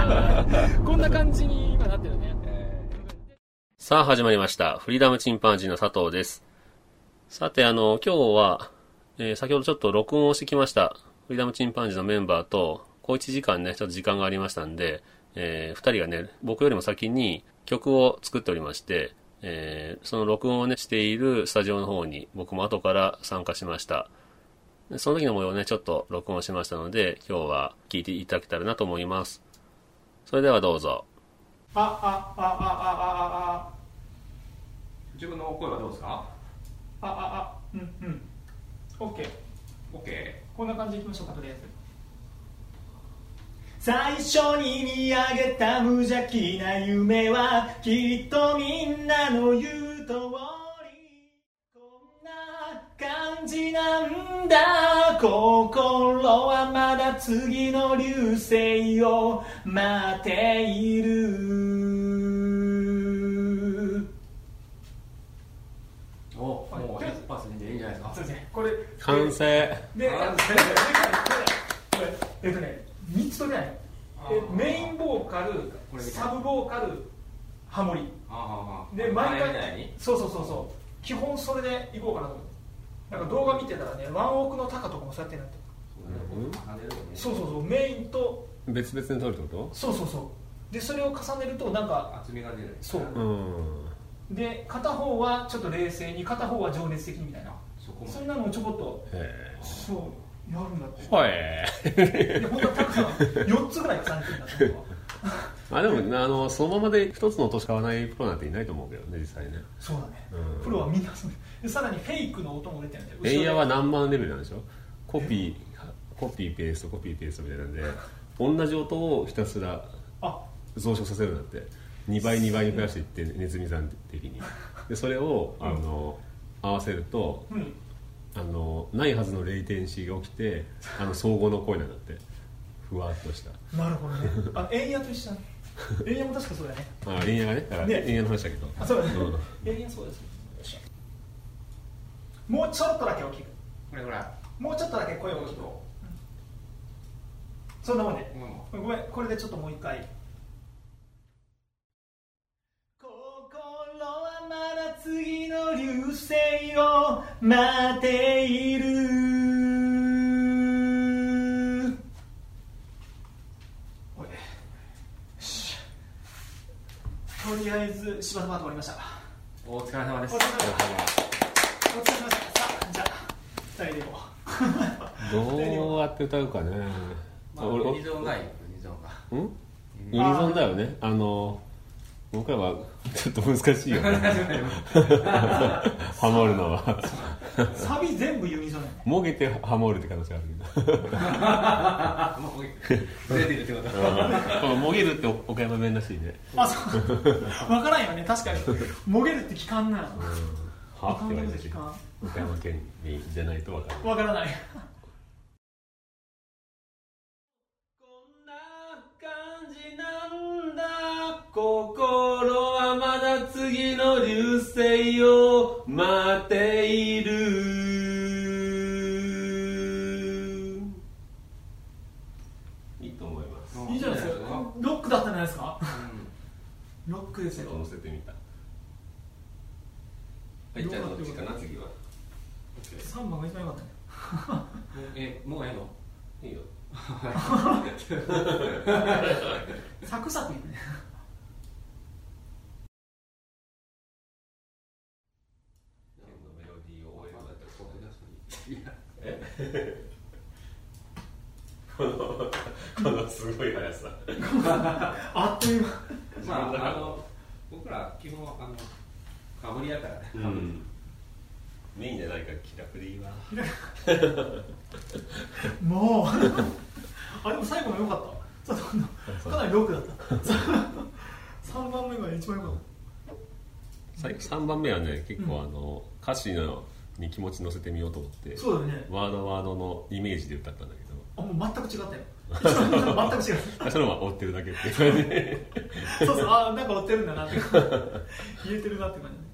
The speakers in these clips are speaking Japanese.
こんな感じに今なってるねさあ始まりました。フリーダムチンパンジーの佐藤です。さて、あの、今日は、えー先ほどちょっと録音をしてきました。フリーダムチンパンジーのメンバーと、小1時間ね、ちょっと時間がありましたんで、えー二人がね、僕よりも先に曲を作っておりまして、えーその録音をね、しているスタジオの方に僕も後から参加しました。その時の模様をね、ちょっと録音しましたので、今日は聞いていただけたらなと思います。それではどうぞ。あ、あ、あ、あ、あ、あ、自分の声はどうですか？あ、あ、あ、うん、うん。オッケー。?OK。こんな感じでいきましょうか、とりあえず。最初に見上げた無邪気な夢はきっとみんなの言う通り感じなんだ。心はまだ次の流星を待っている。お、もう一発でいいんじゃないですか。そうですね。これ完成。で、あこれえっとね、3つ取れないメインボーカルサブボーカルハモリで毎回にそうそうそうそう基本それでいこうかなと思ってなんか動画見てたらねワンオクのタカとかもそうやってなってそうそうそうメインと。別々に撮るってこそうそうそう。でそれを重ねるとなんか厚みが出るそう。とうん。で片方はちょっと冷静に片方は情熱的にみたいな。そこまそんなのをちょこっとへそうやるんだって。え。はい。で本当はタカさん4つぐらい重ねてるんだとあでもあのそのままで一つの音しか買わないプロなんていないと思うけどね実際ね。そうだね、うん。プロはみんなそうでさらにフェイクの音も出てるんだよ。レイヤーは何万レベルなんでしょ？コピーコピーペーストコピーペーストみたいなんで同じ音をひたすらあ。増殖させるんだって2倍2倍に増やしていってネズミ算的に。でそれをあの合わせるとうん。あのないはずのレイテンシーが起きてあの総合の声なんだってふわっとした。なるほどね。あエイヤと一緒だ。ねエイヤも確かそうだね。あレイヤーがねだからね。レイヤーの話だけど。あそうだね、うん。エイヤそうですよいしょもうちょっとだけ大きく。これぐら。いもうちょっとだけ声を大きく。そそんなもんで。ううん。ごめんこれでちょっともう一回。心はまだ次の流星を待っている。おい。よし。とりあえず柴田パート終わりました。お疲れ様です。お疲れ様でしたお疲れ様でしたさあじゃあ二人でいこうどうやって歌うかね、まあ俺ユニゾンがいいユニゾンが。ん？ユニゾンだよね。あの僕らは ちょっと難しいよね。ハモるのは。サビ全部ユニゾンやもげてハモるって可能性あるけど。あもう出てるってこと。もげるって岡山弁らしいね。あそう。分からんよね。確かに。もげるって聞かんな。はって言われて岡山県にじゃないと分かる分からない心はまだ次の流星を待っている。いいと思います。いいじゃないですか。ロックだったんじゃないですか？ロックですよ。乗せてみた。はいじゃあどっちかな次は。3番が一番良かったね。えもうええの？いいよ。サクサクいくねメロディーを終えるだって僕出すいやこのこのすごい速さ。あっという間。まああの僕ら基本あのかぶりやからね。うん。メインじゃないから気楽でいいわ。もう。あでも最後も良かった。ちょっとかなりロックだった。3番目が一番良かっ最3番目はね結構あの、歌詞のに気持ち乗せてみようと思ってたそうだよね。ワードワードのイメージで歌ったんだけあもう全く違ったよ全く違う。ど それは追ってるだけって。いう感じでそうそうあなんか追ってるんだなって。言えてるなって感じ。ね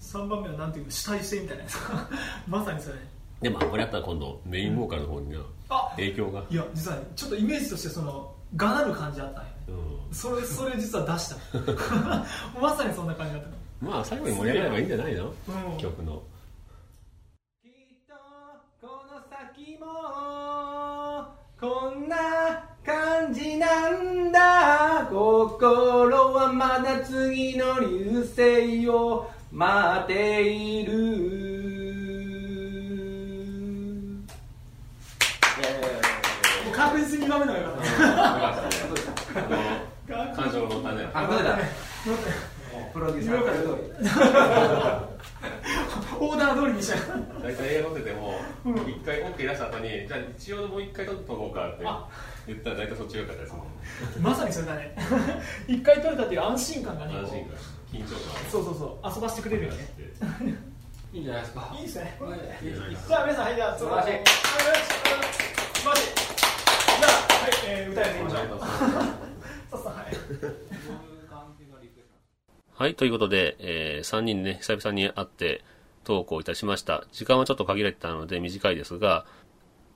3番目はなんていうの主体性みたいなやつ。まさにそれ。でもこれやったら今度メインボーカルの方になあ影響が？いや実はねちょっとイメージとしてそのがなる感じあったんよね。うそれそれ実は出した。まさにそんな感じだった。んまあ最後に盛り上がればいいんじゃないの？うん。曲のきっとこの先もこんな感じなんだ。心はまだ次の流星を待っている。もう確実に2番目の方が良かった感情の種。あどれだプロデューサー オーダー通りにした。大体映画撮ってても一回 OK 出した後にじゃあ一応もう一回撮っとこうかって言ったら大体そっちが良かったですね。まさにそれだね。一回取れたっていう安心感がね安心感緊張感そうそうそう。遊ばしてくれるよね。いいんじゃないですか。いいですね。じゃあ皆さんはいじゃあ素晴らしいはい素晴らしいじゃあはい、えー、歌いましょう。そうそうはいどういう感じがリクエストはい、ということで、えー3人でね、久々に会ってトークをいたしました。時間はちょっと限られてたので短いですが、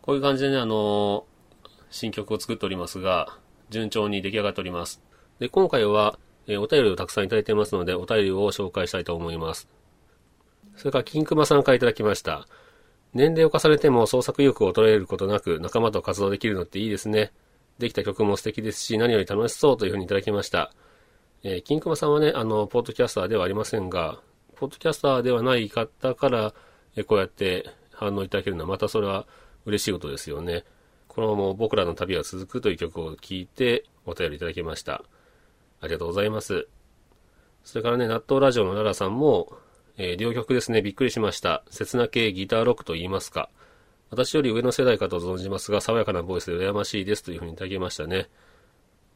こういう感じでね、あのー新曲を作っておりますが、順調に出来上がっております。で、今回は、えーお便りをたくさんいただいてますので、お便りを紹介したいと思います。それから、金熊さんからいただきました。年齢を重ねても創作意欲を衰えることなく仲間と活動できるのっていいですね。できた曲も素敵ですし、何より楽しそうというふうにいただきました。えー、金熊さんはね、あの、ポッドキャスターではありませんが、ポッドキャスターではない方から、えーこうやって反応いただけるのは、またそれは嬉しいことですよね。このまま僕らの旅が続くという曲を聴いて、お便りいただきました。ありがとうございます。それからね、納豆ラジオのララさんも、えー両曲ですね、びっくりしました。切な系ギターロックと言いますか。私より上の世代かと存じますが、爽やかなボイスで羨ましいですというふうにいただきましたね。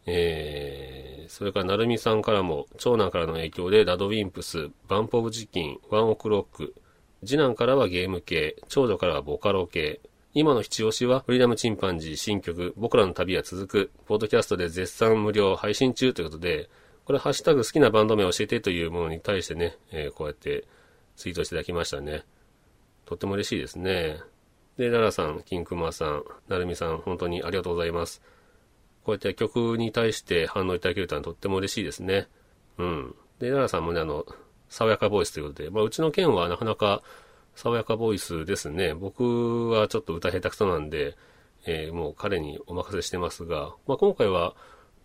えー、それから、なるみさんからも、長男からの影響で、ラドウィンプス、バンプオブチキン、ワンオクロック、次男からはゲーム系、長女からはボカロ系、今の七押しは、フリーダムチンパンジー新曲、僕らの旅は続く、ポッドキャストで絶賛無料配信中ということで、これ、ハッシュタグ好きなバンド名教えてというものに対してね、えーこうやってツイートしていただきましたね。とっても嬉しいですね。で、ララさん、キンクマさん、なるみさん、本当にありがとうございます。こうやって曲に対して反応いただけるとはとっても嬉しいですね。うん。で、ララさんもね、あの、爽やかボイスということで、まあ、うちの県はなかなか爽やかボイスですね。僕はちょっと歌下手くそなんで、えーもう彼にお任せしてますが、まあ、今回は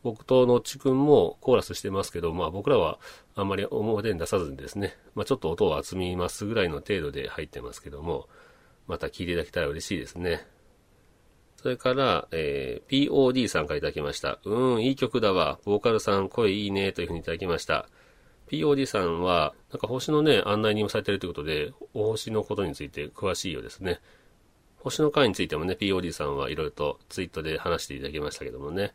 僕とのっちくんもコーラスしてますけど、まあ、僕らはあんまり表に出さずにですね、まあ、ちょっと音を集みますぐらいの程度で入ってますけども、また聴いていただけたら嬉しいですね。それから、えー POD さんからいただきました。うーん、いい曲だわ。ボーカルさん、声いいね。というふうにいただきました。POD さんは、なんか星のね、案内人もされてるということで、お星のことについて詳しいようですね。星の会についてもね、POD さんはいろいろとツイートで話していただきましたけどもね。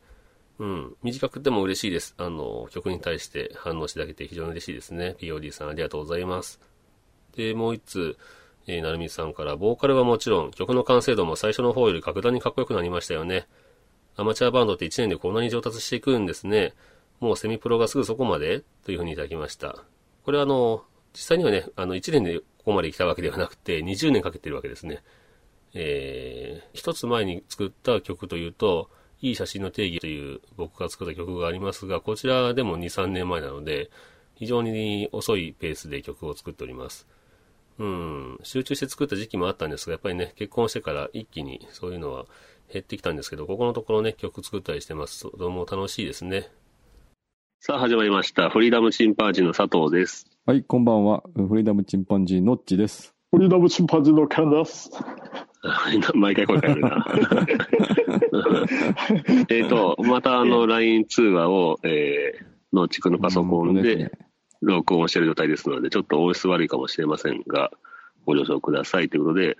うん。短くても嬉しいです。あの、曲に対して反応していただけて非常に嬉しいですね。POD さんありがとうございます。で、もう一つ、えー、なるみさんから、ボーカルはもちろん、曲の完成度も最初の方より格段にかっこよくなりましたよね。アマチュアバンドって1年でこんなに上達していくんですね。もうセミプロがすぐそこまでというふうにいただきました。これはあの、実際にはね、あの、1年でここまで来たわけではなくて、20年かけてるわけですね。えー、一つ前に作った曲というと、いい写真の定義という僕が作った曲がありますが、こちらでも2、3年前なので、非常に遅いペースで曲を作っております。うん、集中して作った時期もあったんですが、やっぱりね、結婚してから一気にそういうのは減ってきたんですけど、ここのところね、曲作ったりしてます。とても楽しいですね。さあ始まりました。フリーダムチンパンジーの佐藤です。はい、こんばんは。フリーダムチンパンジーのっちです。フリーダムチンパンジーのケンです。毎回声かけるな。えっと、またあの LINE 通話を、えー、の地区のパソコンで録音している状態ですので、ちょっと音質悪いかもしれませんが、ご了承くださいということで、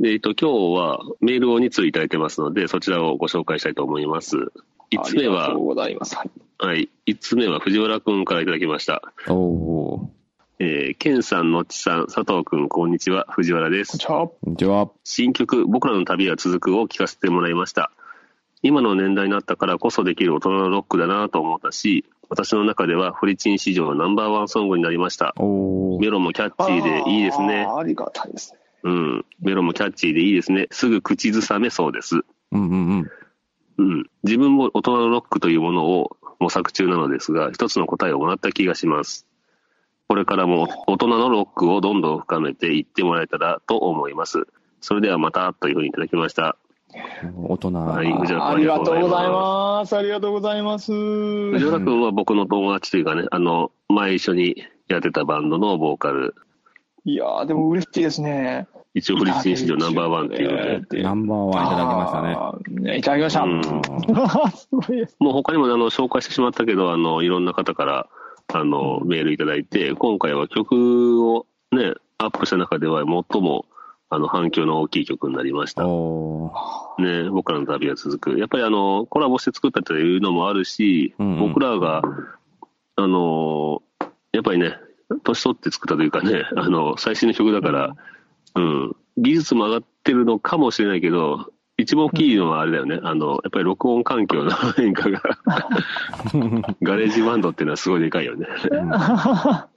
で、えっと、今日はメールを2通いただいてますので、そちらをご紹介したいと思います。1つ目はありがとう、ございます。はい。はい、1つ目は藤原くんからいただきました。おー、えー、ケンさん、のっちさん、佐藤くん、こんにちは、藤原です。こんにちは。新曲、僕らの旅は続くを聴かせてもらいました。今の年代になったからこそできる大人のロックだなと思ったし、私の中ではフリチン史上ナンバーワンソングになりました。メロもキャッチーでいいですねありがたいですね。うん。メロもキャッチーでいいですね。すぐ口ずさめそうです。うんうんうん。うん。自分も大人のロックというものを模索中なのですが、一つの答えをもらった気がします。これからも大人のロックをどんどん深めていってもらえたらと思います。それではまたというふうにいただきました。大人。はありがとうございます。ありがとうございます。藤原君は僕の友達というかね、あの、前一緒にやってたバンドのボーカル、いやー、でも嬉しいですね。一応フリッチン史上ナンバーワンっていうので、ナンバーワンいただきましたね。あーね。いただきました。うんすごいです。もう他にもあの紹介してしまったけど、あの、いろんな方から、あの、メールいただいて、今回は曲をね、アップした中では最も、あの、反響の大きい曲になりました。ね、僕らの旅が続く。やっぱりあの、コラボして作ったというのもあるし、うんうん。僕らが、あの、やっぱりね、年取って作ったというかね、あの、最新の曲だから、うん、技術も上がってるのかもしれないけど、一番大きいのはあれだよね、あの、やっぱり録音環境の変化が、GarageBand っていうのはすごいでかいよね。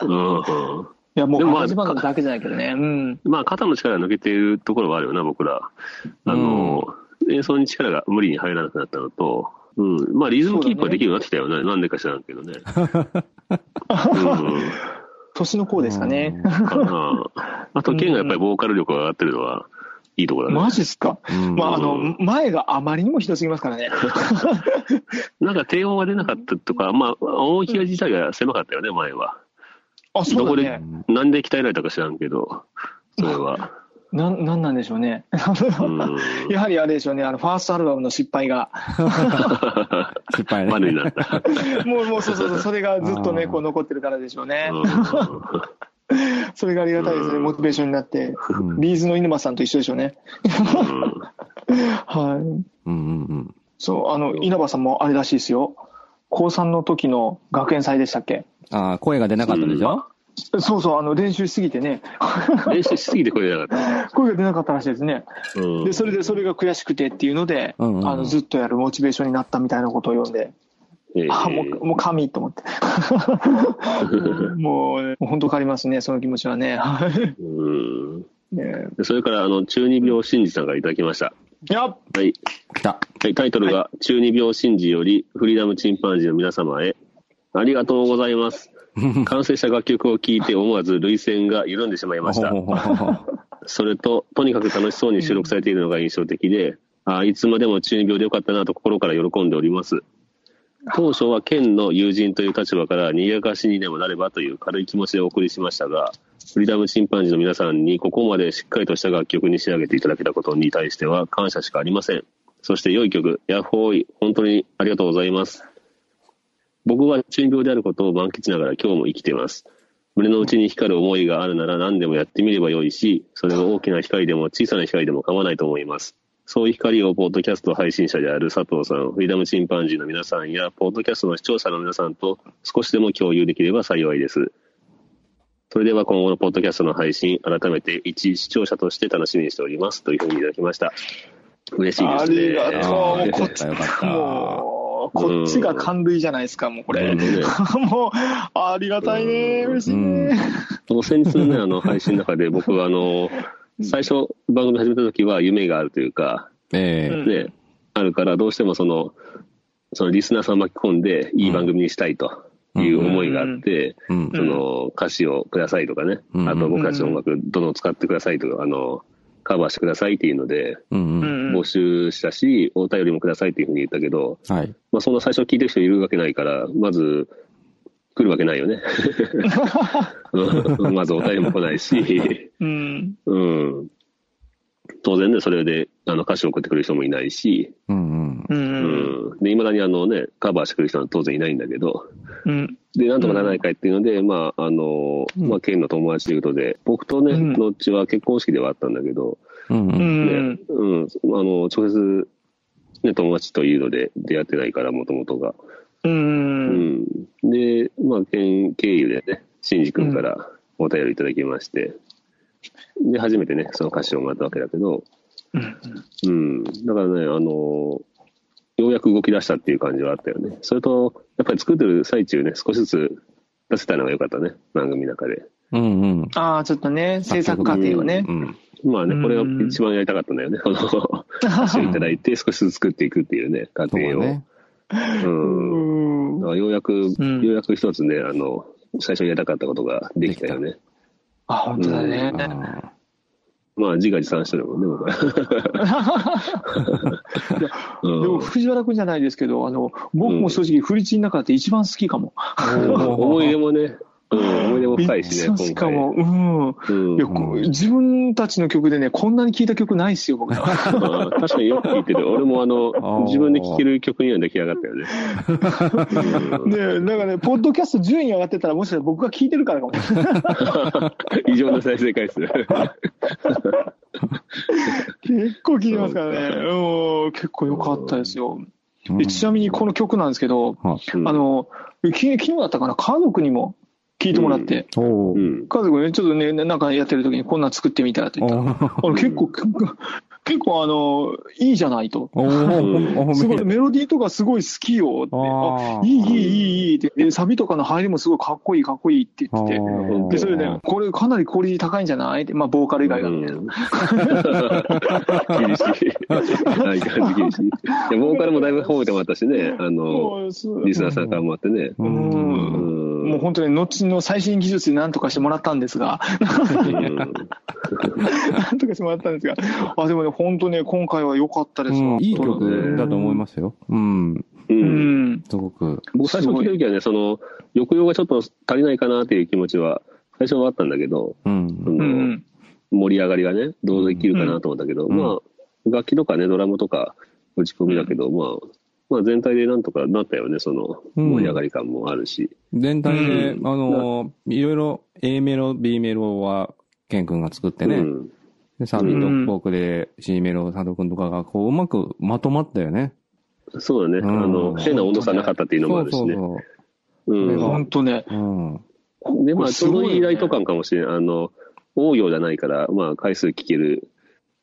うん、うんいや、もう、でもまあ始まるだけじゃないけどね。うん。まあ、肩の力が抜けているところはあるよな、僕ら。あの、演奏に力が無理に入らなくなったのと、うん。まあ、リズムキープはできるようになってきたよね。なんでか知らんけどね。うん。年の子ですかね。かな。あと、ケンがやっぱりボーカル力が上がってるのは、いいところだね。マジっすか？うんまあ、あの、前があまりにもひどすぎますからね。なんか低音が出なかったとか、まあ、音域が自体が狭かったよね、前は。あ、そどこでなんで鍛えられたか知らんけど、それは。なん、なんなんでしょうね。うん。やはりあれでしょうね、あの、ファーストアルバムの失敗が。失敗ね。マネになった。もう、もう、そうそうそう、それがずっとね、こう残ってるからでしょうね。うんそれがありがたいですね、モチベーションになって。うんビーズの犬間さんと一緒でしょうね。はい。うんうんうん。そう、あの、稲葉さんもあれらしいですよ。高3の時の学園祭でしたっけ？あー声が出なかったでしょ？そうそう、あの、練習しすぎてね、練習しすぎて声出なかっ 声が出なかったらしいですね。た。うんで、それで、それが悔しくてっていうので、うんうんあの、ずっとやるモチベーションになったみたいなことを読んで、ええあ、もう、もう神と思って。もう、もう本当変わりますね、その気持ちはね。はいうんそれから、あの、中二病神事さんからいただきました。はい。来た。はい、タイトルが、中二病神事より、フリーダムチンパンジーの皆様へ、ありがとうございます。完成した楽曲を聴いて思わず涙腺が緩んでしまいました。それと、とにかく楽しそうに収録されているのが印象的で、あいつまでも中二病でよかったなと心から喜んでおります。当初は県の友人という立場から賑やかしにでもなればという軽い気持ちでお送りしましたが、フリーダムチンパンジーの皆さんにここまでしっかりとした楽曲に仕上げていただけたことに対しては感謝しかありません。そして良い曲、ヤッホーイ、本当にありがとうございます。僕は中病であることを満喫しながら今日も生きています。胸の内に光る思いがあるなら何でもやってみればよいし、それが大きな光でも小さな光でも構わないと思います。そういう光をポッドキャスト配信者である佐藤さん、フリーダムチンパンジーの皆さんや、ポッドキャストの視聴者の皆さんと少しでも共有できれば幸いです。それでは今後のポッドキャストの配信、改めて一視聴者として楽しみにしております。というふうにいただきました。嬉しいですね。ありがとう。こっち、もう、こっちが感類じゃないですか、もうこれ。うんねもう、ありがたいね。嬉しいね。先日のね、あの、配信の中で僕はあの、最初番組始めた時は夢があるというか、ええうんね、あるからどうしてもその、そのリスナーさんを巻き込んでいい番組にしたいという思いがあって、うんその歌詞をくださいとかね、うんあと僕たちの音楽どんどん使ってくださいとか、あの、カバーしてくださいっていうので、募集したし、お便りもくださいっていうふうに言ったけど、はい。まあそんな最初聞いてる人いるわけないから、まず、来るわけないよね。う んまずお便りも来ないし、うん。うん。当然ね、それで、あの、歌詞を送ってくれる人もいないし、うんうん。う。うんん。で、未だにあのね、カバーしてくれる人は当然いないんだけど、うん。で、なんとかならないかいっていうので、まあ、あの、まあ、ケンの友達ということで、僕とね、うんノッチは結婚式ではあったんだけど、うんう。うんねん。、うん、あの、直接、ね、友達というので出会ってないから、もともとが。う。うんん。で、まあ、ケン経由でね、シンジ君からお便りいただきまして、で、初めてね、その歌詞をもらったわけだけど、うん。だからね、あの、ようやく動き出したっていう感じはあったよね。それと、やっぱり作ってる最中ね、少しずつ出せたのが良かったね、番組の中で。うんうん。ああ、ちょっとね、制作過程をねう。ん。まあね、これがうん一番やりたかったんだよね。この、歌詞をいただいて 少しずつ作っていくっていうね、過程を。だね。うん。うんだからようやく、んようやく一つね、あの、最初にやりたかったことができたよね。あ、本当だね。あまあ、自画自賛してるもんね、僕は。でも、藤原君じゃないですけど、あの、僕も正直、フリチンの中で一番好きかも。思い出もね、うん、思い出も深いしね、一番好きかも。うん。うん自分たちの曲でね、こんなに聴いた曲ないっすよ、僕。確かによく聴いてる。俺もあの自分で聴ける曲には出来上がったよね。うんねなんかね、ポッドキャスト順位上がってたら、もしかしたら僕が聴いてるからかも。異常な再生回数。結構聴いてますからね。うん、結構良かったですよ。ーでちなみにこの曲なんですけど、はうん。あの、き昨日だったかな、家族にも聴いてもらって、うん。家族ね、ちょっとね、なんかやってる時にこんなん作ってみたらと言ったら、あの結構、結構あの、いいじゃないと。すごい、メロディーとかすごい好きよって。あいい、いい、いい、いいって。で、サビとかの入りもすごいかっこいい、かっこいいって言ってて。ーで、それで、これかなりクオリティ高いんじゃないって、まあ、ボーカル以外が。厳しい。相変わらず厳しい。ボーカルもだいぶ褒めてもらったしね、あの、リスナーさんからもあってね。う。ん。もう本当に、後の最新技術で何とかしてもらったんですが、うん なんとかしてもらったんですが、あ、でもね、本当ね、今回は良かったですわ。うんいい曲だと思いますよ。うん。う。うんん。すごく。僕最初聞いた時はね、その、抑揚がちょっと足りないかなっていう気持ちは、最初はあったんだけど、うん。うん。盛り上がりがね、どうできるかなと思ったけど、うんまあ、楽器とかね、ドラムとか打ち込みだけど、まあ、まあ全体でなんとかなったよね、そのうん盛り上がり感もあるし。全体で、うあの、いろいろ A メロ、B メロは、ケン君が作ってね。うん。でサビとフォークで C メロ、佐藤君とかが、こう、うまくまとまったよね。そうだね、うんあの、変な温度差なかったっていうのもあるしね。そううん。本当ね。そう。うん。で、まあ、ちょうどいいライト感。感かもしれない。あの、多いようじゃないから、まあ、回数聞ける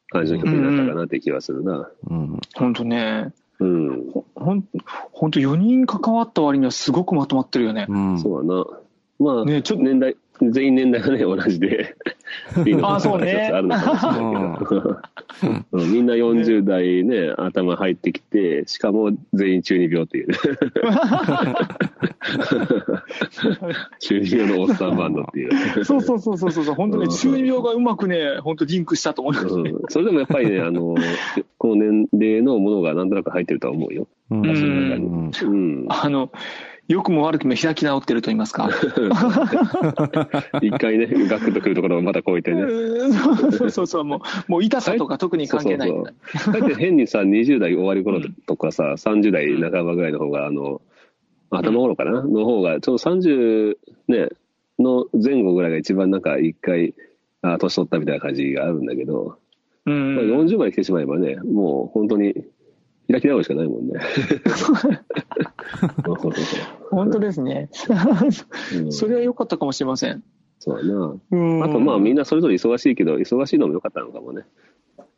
感じの曲になったかなって気はするな。うん。本当ね。うん。ほほん、本当4人関わった割にはすごくまとまってるよね。うん。そうだな。まあ、ねちょっと年代、全員年代がね、同じで。っ ていうのがあそうねあるのかもしれないけど。うんみんな40代ね、頭入ってきて、しかも全員中二病っていうね。中二病のおっさんバンドっていう。そうそうそうそうそう、本当ね、中二病がうまくね、本当リンクしたと思いますね。うん、それでもやっぱりね、あの、この年齢のものがなんとなく入ってるとは思うよ。うんうん。あの、良くも悪くも開き直ってると言いますか。一回ね、ガクッとくるところをまた超えてね。そうそうそう、もう、もう痛さとか特に関係ないんだ。だって変にさ、20代終わり頃とかさ、30代半ばぐらいの方が、あの、頭頃かな、の方が、ちょうど30ね、の前後ぐらいが一番なんか一回、あ年取ったみたいな感じがあるんだけど、うんまあ40まで来てしまえばね、もう本当に開き直るしかないもんね。本当ですね。うんそれは良かったかもしれません。そうだな。うんあとまあみんなそれぞれ忙しいけど、忙しいのも良かったのかもね。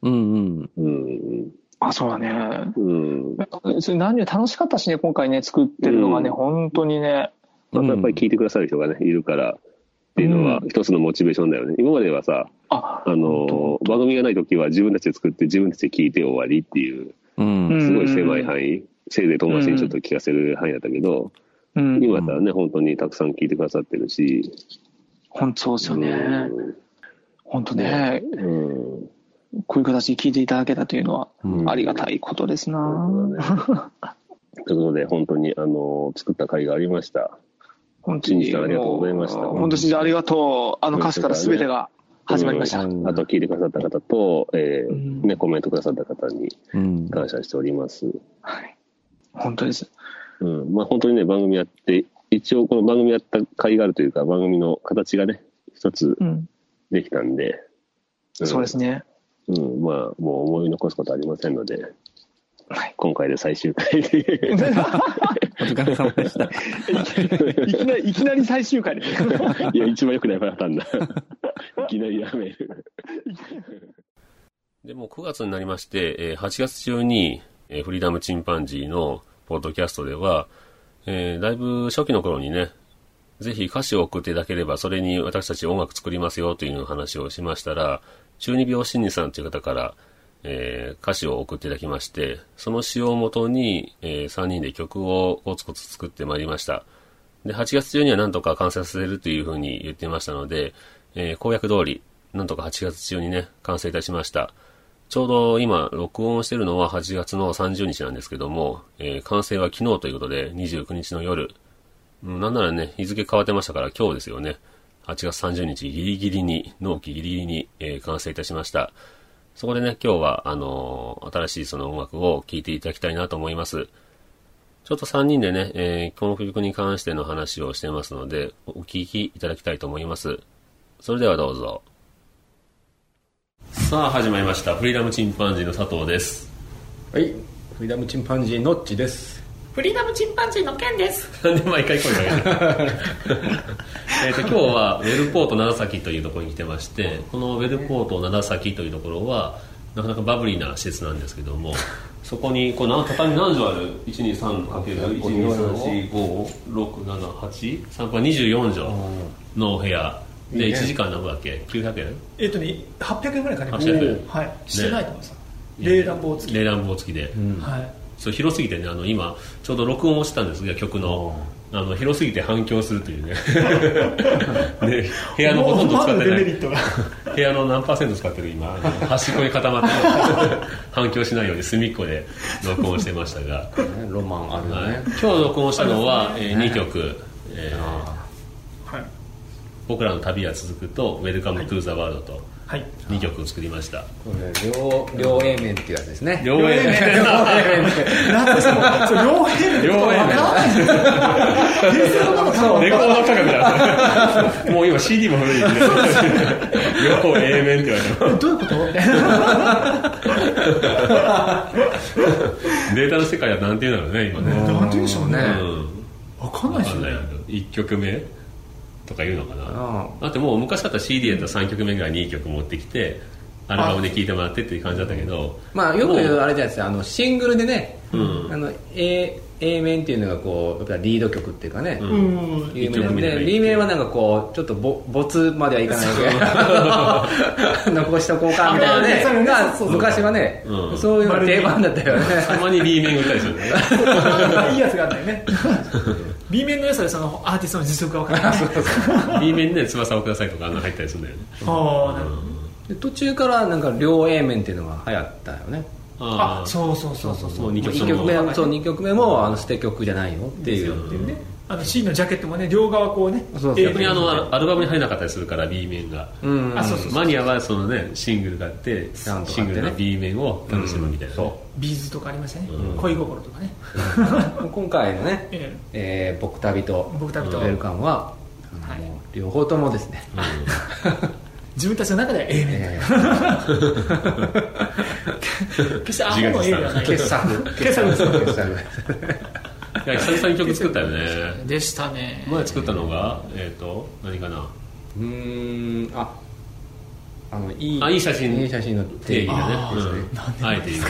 うんうん。うん。あ、そうだね。うん。それ何より楽しかったしね、今回ね、作ってるのがね、うん本当にね。またやっぱり聞いてくださる人がね、いるからっていうのは一つのモチベーションだよね。今まではさ、あ、あの、番組がない時は自分たちで作って自分たちで聞いて終わりっていう、うん。すごい狭い範囲、せいぜい友達にちょっと聞かせる範囲だったけど、うん。今だったらね、本当にたくさん聞いてくださってるし、本当そうですよね。本当ね、うん。うんこういう形で聞いていただけたというのはうんありがたいことですな。ということで、本当に、あの、作った回がありました。本当に。ありがとうございました本当にありがとう。あの歌詞から全てが始まりました。うんあと聞いてくださった方と、えーうんね、コメントくださった方にうん。感謝しております。はい。本当です。うん。まあ本当にね、番組やって、一応この番組やった回があるというか、番組の形がね、一つうん。できたんで、んそうですね。うん、まあ、もう思い残すことありませんので、はい今回で最終回で。お疲れ様でした。いきなり、いきなり最終回で。いや、一番良くないパターンだ。いきなりやめる。でも9月になりまして、えー8月中に、えーフリーダムチンパンジーのポッドキャストでは、えーだいぶ初期の頃にね、ぜひ歌詞を送っていただければ、それに私たち音楽作りますよという話をしましたら、中二病心理さんという方から、えー歌詞を送っていただきまして、その詩をもとに、え3人で曲をコツコツ作ってまいりました。で、8月中にはなんとか完成させるというふうに言っていましたので、えー公約通り、なんとか8月中にね、完成いたしました。ちょうど今、録音してるのは8月の30日なんですけども、えー完成は昨日ということで、29日の夜。うんなんならね、日付変わってましたから今日ですよね。8月30日ギリギリに、納期ギリギリに、えー完成いたしました。そこでね、今日は、あのー新しいその音楽を聴いていただきたいなと思います。ちょっと3人でね、えーこの曲に関しての話をしてますので、お聴きいただきたいと思います。それではどうぞ。さあ、始まりました。フリーダムチンパンジーの佐藤です。はいフリーダムチンパンジーのっちですフリーダムチンパンジーのケンです。なんで毎回声かける えっと今日はウェルポート長崎というところに来てましてこのウェルポート長崎というところはなかなかバブリーな施設なんですけどもそこにこうな畳何畳ある？123×123456783 24畳のお部屋。で1時間何分だっけ900円？えっとね800円ぐらいかかりました800ね円。はい。してないと思います。冷暖房付き。冷暖房付きで、はいそう広すぎてねあの今ちょうど録音をしてたんですが曲の。あの広すぎて反響するというね。ね部屋のほとんど使ってない。部屋の何パーセント使ってる今。端っこに固まって 反響しないように隅っこで録音してましたが、ロマンあるよはい。ね、今日録音したのは、え2曲、えー。はい。僕らの旅は続く」と「Welcome to the World」とはい。2曲作りました。これ両両 A 面っていうやつですね。両 A 面。なんかその両平面両 A 面。レコード価格だもう今 CD も古いんで 両 A 面って言われてもどういうことデータの世界はなんて言うんだろうね。今ねなんて言うんでしょうね。うんわかんないですよね。1曲目とか言うのかな。あだってもう昔だったら CD やったら3曲目ぐらいに2曲持ってきてアルバムで聴いてもらってっていう感じだったけどまあよく言うあれじゃないですかあのシングルでね、うん。あの A, A 面っていうのがこうやっぱリード曲っていうかね、うん。うん有名なんでで B 面はなんかこうちょっとぼ没まではいかないけど 残しとこうかみたいなね。がそうそう昔はね、うん。そういうのが定番だったよね。たまに B 面売ったりするね。いいやつがあったりね B 面の良さでそのアーティストの実力が分かる。B 面で翼をくださいとかあんな入ったりするんだよね。ああなるほど。で途中からなんか両 A 面っていうのが流行ったよね。ああそうそうそうそう。もう2曲1とも曲目はそう2曲目もあの捨て曲じゃないよっていう。っていうねあの C のジャケットもね両側こうねそうそう。A 逆にあのアルバムに入らなかったりするから B 面が、マニアはそのねシングルがあってシングルの B 面を楽しむみたいな、ね。そビーズとかありましたね、うん。恋心とかね、う 今回のね、ええ。ー僕旅と僕旅と。ウェルカムは、あのは両方ともですね、え 自分たちの中では A 面、え 決してアホの A ではない。ー傑作。傑作。です傑作いや久々に曲作ったよね。でしたね。前作ったのがえっ、と何かな？うーんああのいいあいい写真。いい写真の定義がね。あーう。んあえて言う。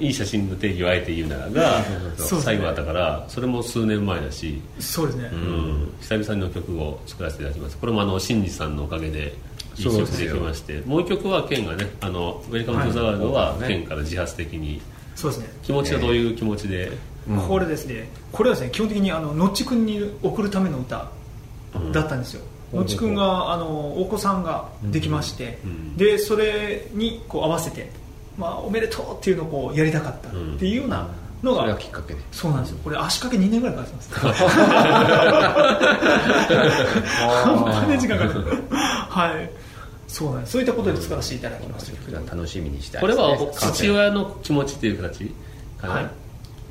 いい写真の定義をあえて言うならがそう最後だったからそれも数年前だし、そうですね、うん、久々の曲を作らせていただきます。これもあの新次さんのおかげでいい曲できまして。もう一曲はケンがねあの「ウェルカム・トゥ・ザ・ワールド」ははい。ケンから自発的に。そうですね。気持ちはどういう気持ちで、これですね。これはですね基本的にあののっちくんに送るための歌だったんですよ、のっちくんがあのお子さんができまして、ん。でそれにこう合わせて、まあ、おめでとうっていうのをこうやりたかったっていうようなのが、それがきっかけで。そうなんですよ。これ足掛け2年ぐらいかかってます。本当に時間かかってはい。そうなんです。そういったことで作らせていただきました。楽しみにしたいこれは父親の気持ちっていう形かな、はい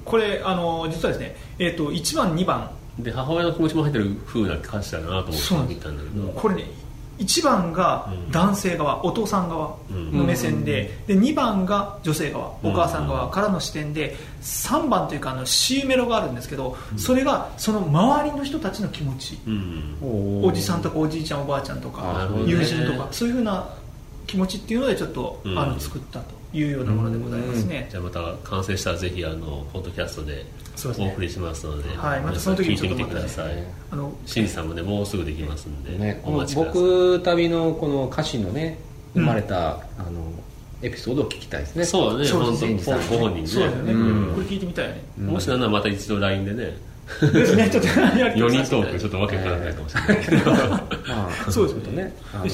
これあの実はですね、えー、と1番2番。で母親の気持ちも入ってる風な歌詞だなと思ってたんだけど。これね1番が男性側、お父さん側の目線で,、で2番が女性側お母さん側からの視点で3番というかあの C メロがあるんですけど、それがその周りの人たちの気持ち、うん。おおじさんとかおじいちゃんおばあちゃんとなか友人とかそういうふうな気持ちっていうのでちょっと、うん。あの作ったというようなものでございますね、じゃあまた完成したらぜひあのポッドキャストでお送りしますのではいまたその時に聞いてみてください。あのさんもねもうすぐできますんで、ね、お待ちください。僕旅のこの歌詞のね生まれた、あのエピソードを聞きたいですね。そうだねそう本当ねご本人ね。そうですよね、うん。これ聞いてみたいよね、もしなんならまた一度 LINE でねですねちょっとやり4たい人トークちょっとわけわからないかもしれない。けど、まあそうですよね。ねあの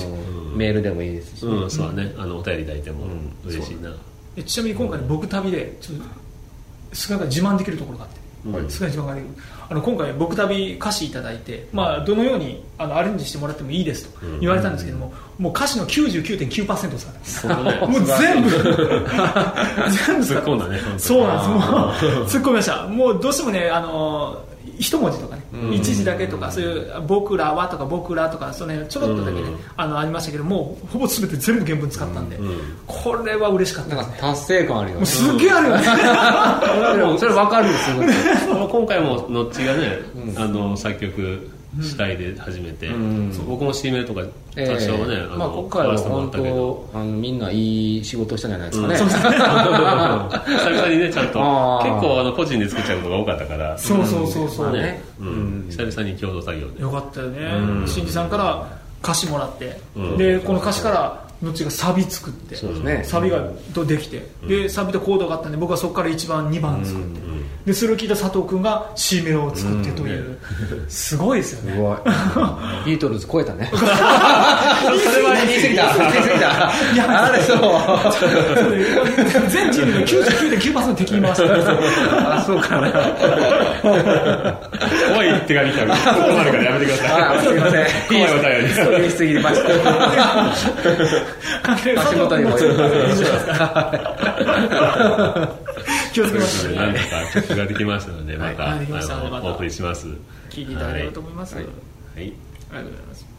メールでもいいですし、うん、そうだね。あのお便りいただいても嬉しいな、でちなみに今回、僕旅でちょっと自慢できるところがあって、うん。少ない自慢ができるあの今回僕旅歌詞いただいて、まあ、どのようにあのアレンジしてもらってもいいですと言われたんですけども、もう歌詞の99.9%使ってますね。もう全部 全部使って突っ込んだねそうなんです。もう突っ込みました。もうどうしてもねあの一文字とかね、一字だけとかそういう「僕らは」とか「僕ら」とかその辺ちょろっとだけね、うん。あのありましたけどもうほぼ全て全部原文使ったんで、ん。これは嬉しかった。ねか達成感あるよもうねすっげえあるよね、それそれ分かるんですよまあ今回もノッチがね、あの作曲主体で始めて、う僕も C メロとか多え。少ね、えあのまあ、今回は本ったけど。当あのみんないい仕事したんじゃないですかね、久々にねちゃんと。あー。結構あの個人で作っちゃうことが多かったから。そうそうそうそう、ね、うん。久々に共同作業で。よかったよね。新次さんから歌詞もらって、うん。でこの歌詞からのっちがサビ作って。そうですね。サビがとできて、でサビとコードがあったんで僕はそこから1番2番作って、でそれを聞いた佐藤君が C メロを作ってという、すごいですよね。すごいビートルズ超えたね。それは言い過ぎた。言い過ぎた。いやあれそう。全チームの99.9%敵に回してるんですよ。あそうかな。怖い手紙来たらここまでか。らやめてください。あすいません。怖いお便り。言い過ぎました。足元にも佐藤君も気をつけますね。何とか曲ができましたのでまた、はい。お送りします。聞いていただければと思います、はい、あはい。りがとうござい。ます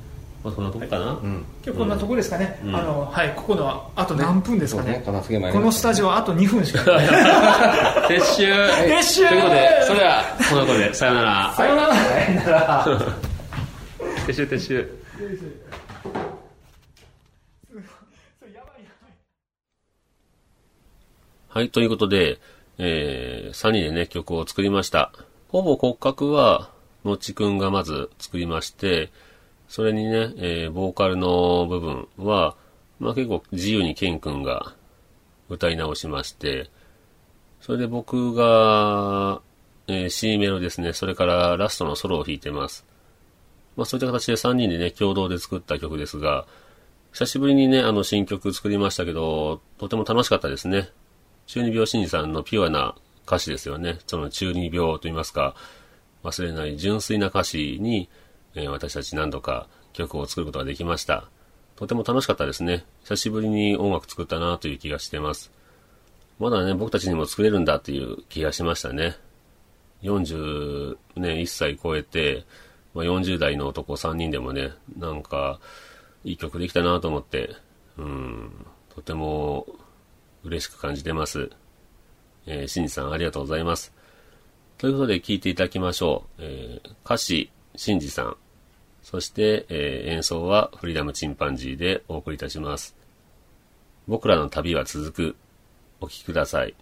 まあ、そんなとこかな、今日こんなとこですかね、あのはい。ここのはあと何分ですかね。ね。片付け前このスタジオはあと2分しか。な い撤収撤収。ということでそれではこのことでさよなら。さよなら。撤収撤収。はい、ということで、えー、3人でね、曲を作りました。ほぼ骨格は、のちくんがまず作りまして、それにね、えー、ボーカルの部分は、まあ結構自由にケンくんが歌い直しまして、それで僕が、えー C メロですね、それからラストのソロを弾いてます。まあそういった形で3人でね、共同で作った曲ですが、久しぶりにね、あの新曲作りましたけど、とても楽しかったですね。中二病真司さんのピュアな歌詞ですよね。その中二病といいますか、忘れない純粋な歌詞に、えー私たち何度か曲を作ることができました。とても楽しかったですね。久しぶりに音楽作ったなという気がしてます。まだね、僕たちにも作れるんだっていう気がしましたね。40ね、1歳超えて、まあ、40代の男3人でもね、なんか、いい曲できたなと思って、うん、とても嬉しく感じてます。えー、しんじさんありがとうございます。ということで聴いていただきましょう。えー歌詞、しんじさん。そして、えー演奏はフリーダムチンパンジーでお送りいたします。僕らの旅は続く。お聴きください。